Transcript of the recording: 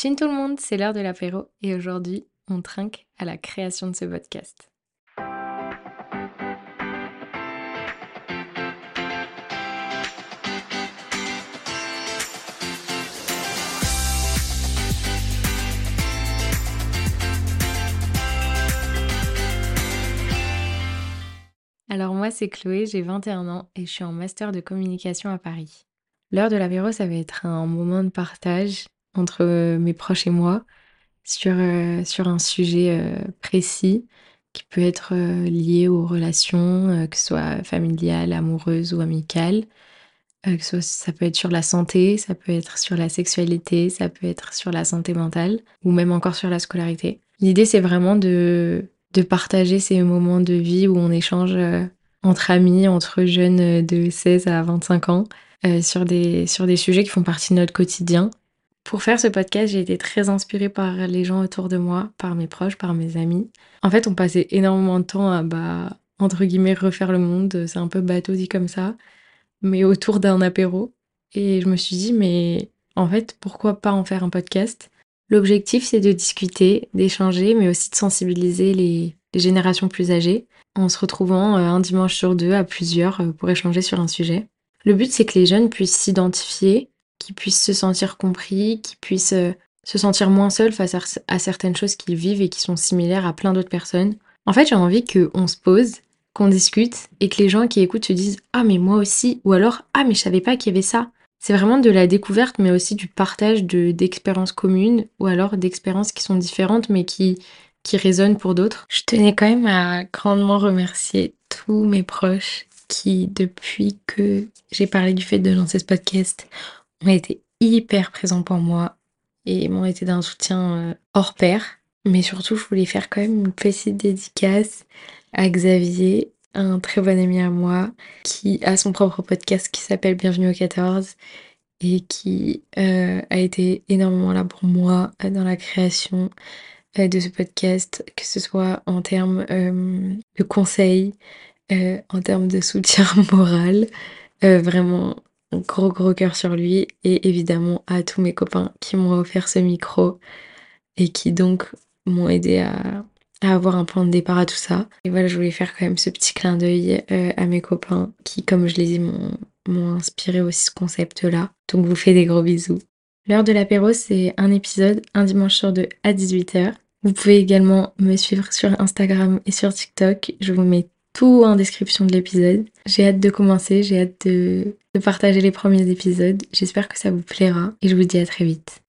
Chin tout le monde, c'est l'heure de l'apéro et aujourd'hui, on trinque à la création de ce podcast. Alors moi c'est Chloé, j'ai 21 ans et je suis en master de communication à Paris. L'heure de l'apéro, ça va être un moment de partage entre euh, mes proches et moi sur, euh, sur un sujet euh, précis qui peut être lié aux relations, que ce soit familiales, amoureuses ou amicales. que soit, ça peut être sur la santé, ça peut être sur la sexualité, ça peut être sur la santé mentale ou même encore sur la scolarité. L'idée, c'est vraiment de, de partager ces moments de vie où on échange entre amis, entre jeunes de 16 à 25 ans, sur, des, sur des sujets qui font partie de notre quotidien pour faire ce podcast, j'ai été très inspirée par les gens autour de moi, par mes proches, par mes amis. En fait, on passait énormément de temps à, bah, entre guillemets, refaire le monde. C'est un peu bateau dit comme ça, mais autour d'un apéro. Et je me suis dit, mais en fait, pourquoi pas en faire un podcast? L'objectif, c'est de discuter, d'échanger, mais aussi de sensibiliser les, générations plus âgées en se retrouvant euh, un dimanche sur deux à plusieurs euh, pour échanger sur un sujet. Le but, c'est que les jeunes puissent s'identifier qui puissent se sentir compris, qui puissent euh, se sentir moins seuls face à, certaines choses qu'ils vivent et qui sont similaires à plein d'autres personnes. En fait, j'ai envie qu'on se pose, qu'on discute et que les gens qui écoutent se disent Ah, mais moi aussi, ou alors Ah, mais je savais pas qu'il y avait ça. C'est vraiment de la découverte, mais aussi du partage d'expériences communes ou alors d'expériences qui sont différentes mais qui, qui résonnent pour d'autres. Je tenais quand même à grandement remercier tous mes proches qui, depuis que j'ai parlé du fait de lancer ce podcast, ont été hyper présents pour moi et m'ont été d'un soutien euh, hors pair. Mais surtout, je voulais faire quand même une petite dédicace à Xavier, un très bon ami à moi, qui a son propre podcast qui s'appelle Bienvenue au 14 et qui euh, a été énormément là pour moi euh, dans la création de ce podcast, que ce soit en termes de conseils, en termes de soutien moral. vraiment, gros gros cœur sur lui et évidemment à tous mes copains qui m'ont offert ce micro et qui donc m'ont aidé à, avoir un plan de départ à tout ça. Et voilà, je voulais faire quand même ce petit clin d'œil euh, à mes copains qui, comme je l'ai dit, m'ont inspiré aussi ce concept-là. Donc, vous fais des gros bisous. L'heure de l'apéro, c'est un épisode, un dimanche sur deux à 18h. Vous pouvez également me suivre sur Instagram et sur TikTok. Je vous mets tout en description de l'épisode. J'ai hâte de commencer, j'ai hâte de, de partager les premiers épisodes. J'espère que ça vous plaira et je vous dis à très vite.